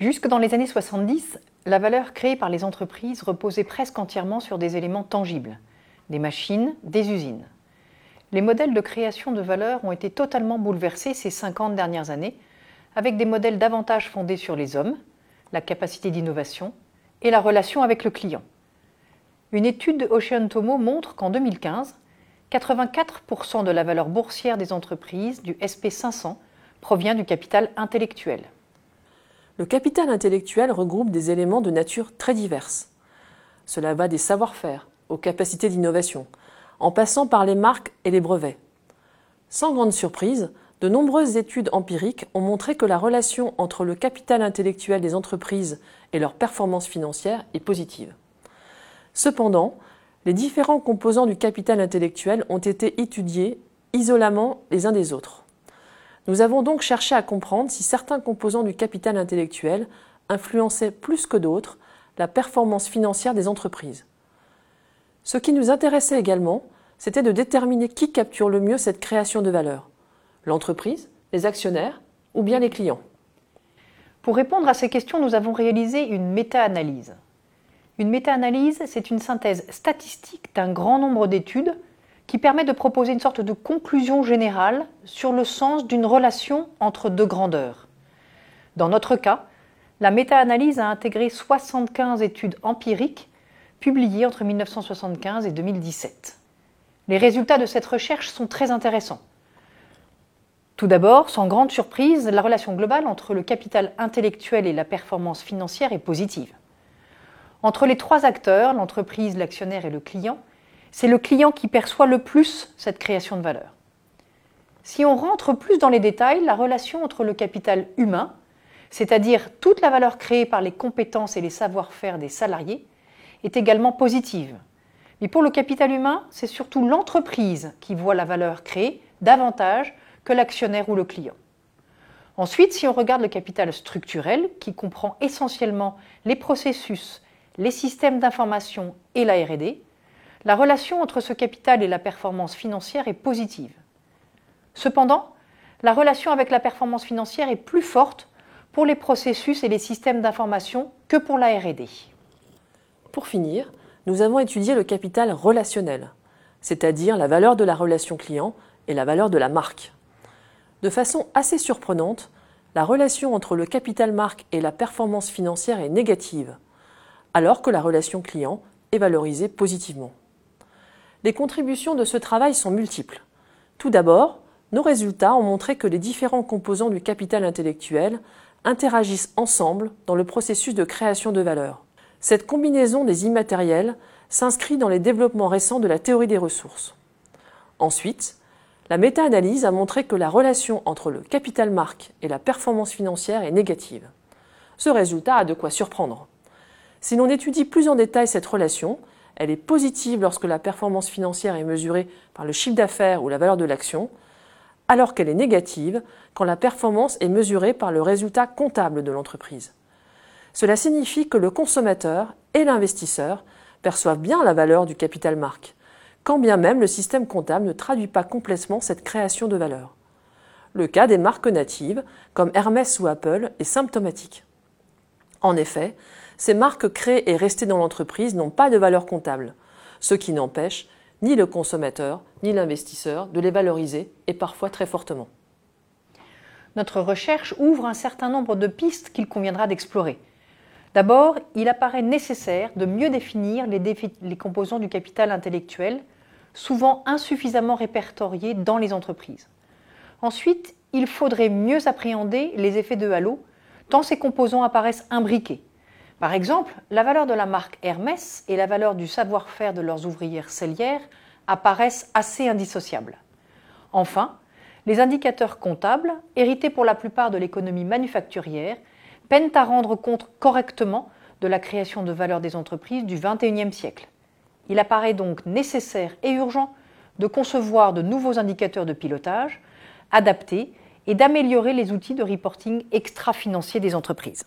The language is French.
Jusque dans les années 70, la valeur créée par les entreprises reposait presque entièrement sur des éléments tangibles, des machines, des usines. Les modèles de création de valeur ont été totalement bouleversés ces 50 dernières années, avec des modèles davantage fondés sur les hommes, la capacité d'innovation et la relation avec le client. Une étude de Ocean Tomo montre qu'en 2015, 84% de la valeur boursière des entreprises du SP500 provient du capital intellectuel. Le capital intellectuel regroupe des éléments de nature très diverses. Cela va des savoir-faire aux capacités d'innovation, en passant par les marques et les brevets. Sans grande surprise, de nombreuses études empiriques ont montré que la relation entre le capital intellectuel des entreprises et leur performance financière est positive. Cependant, les différents composants du capital intellectuel ont été étudiés isolément les uns des autres. Nous avons donc cherché à comprendre si certains composants du capital intellectuel influençaient plus que d'autres la performance financière des entreprises. Ce qui nous intéressait également, c'était de déterminer qui capture le mieux cette création de valeur l'entreprise, les actionnaires ou bien les clients. Pour répondre à ces questions, nous avons réalisé une méta-analyse. Une méta-analyse, c'est une synthèse statistique d'un grand nombre d'études qui permet de proposer une sorte de conclusion générale sur le sens d'une relation entre deux grandeurs. Dans notre cas, la méta-analyse a intégré 75 études empiriques publiées entre 1975 et 2017. Les résultats de cette recherche sont très intéressants. Tout d'abord, sans grande surprise, la relation globale entre le capital intellectuel et la performance financière est positive. Entre les trois acteurs, l'entreprise, l'actionnaire et le client, c'est le client qui perçoit le plus cette création de valeur. Si on rentre plus dans les détails, la relation entre le capital humain, c'est-à-dire toute la valeur créée par les compétences et les savoir-faire des salariés, est également positive. Mais pour le capital humain, c'est surtout l'entreprise qui voit la valeur créée davantage que l'actionnaire ou le client. Ensuite, si on regarde le capital structurel, qui comprend essentiellement les processus, les systèmes d'information et la RD, la relation entre ce capital et la performance financière est positive. Cependant, la relation avec la performance financière est plus forte pour les processus et les systèmes d'information que pour la RD. Pour finir, nous avons étudié le capital relationnel, c'est-à-dire la valeur de la relation client et la valeur de la marque. De façon assez surprenante, la relation entre le capital marque et la performance financière est négative, alors que la relation client est valorisée positivement. Les contributions de ce travail sont multiples. Tout d'abord, nos résultats ont montré que les différents composants du capital intellectuel interagissent ensemble dans le processus de création de valeur. Cette combinaison des immatériels s'inscrit dans les développements récents de la théorie des ressources. Ensuite, la méta-analyse a montré que la relation entre le capital marque et la performance financière est négative. Ce résultat a de quoi surprendre. Si l'on étudie plus en détail cette relation, elle est positive lorsque la performance financière est mesurée par le chiffre d'affaires ou la valeur de l'action, alors qu'elle est négative quand la performance est mesurée par le résultat comptable de l'entreprise. Cela signifie que le consommateur et l'investisseur perçoivent bien la valeur du capital marque, quand bien même le système comptable ne traduit pas complètement cette création de valeur. Le cas des marques natives, comme Hermès ou Apple, est symptomatique. En effet, ces marques créées et restées dans l'entreprise n'ont pas de valeur comptable, ce qui n'empêche ni le consommateur ni l'investisseur de les valoriser et parfois très fortement. Notre recherche ouvre un certain nombre de pistes qu'il conviendra d'explorer. D'abord, il apparaît nécessaire de mieux définir les, composants du capital intellectuel, souvent insuffisamment répertoriés dans les entreprises. Ensuite, il faudrait mieux appréhender les effets de halo, tant ces composants apparaissent imbriqués. Par exemple, la valeur de la marque Hermès et la valeur du savoir-faire de leurs ouvrières cellières apparaissent assez indissociables. Enfin, les indicateurs comptables, hérités pour la plupart de l'économie manufacturière, peinent à rendre compte correctement de la création de valeur des entreprises du XXIe siècle. Il apparaît donc nécessaire et urgent de concevoir de nouveaux indicateurs de pilotage adaptés et d'améliorer les outils de reporting extra-financiers des entreprises.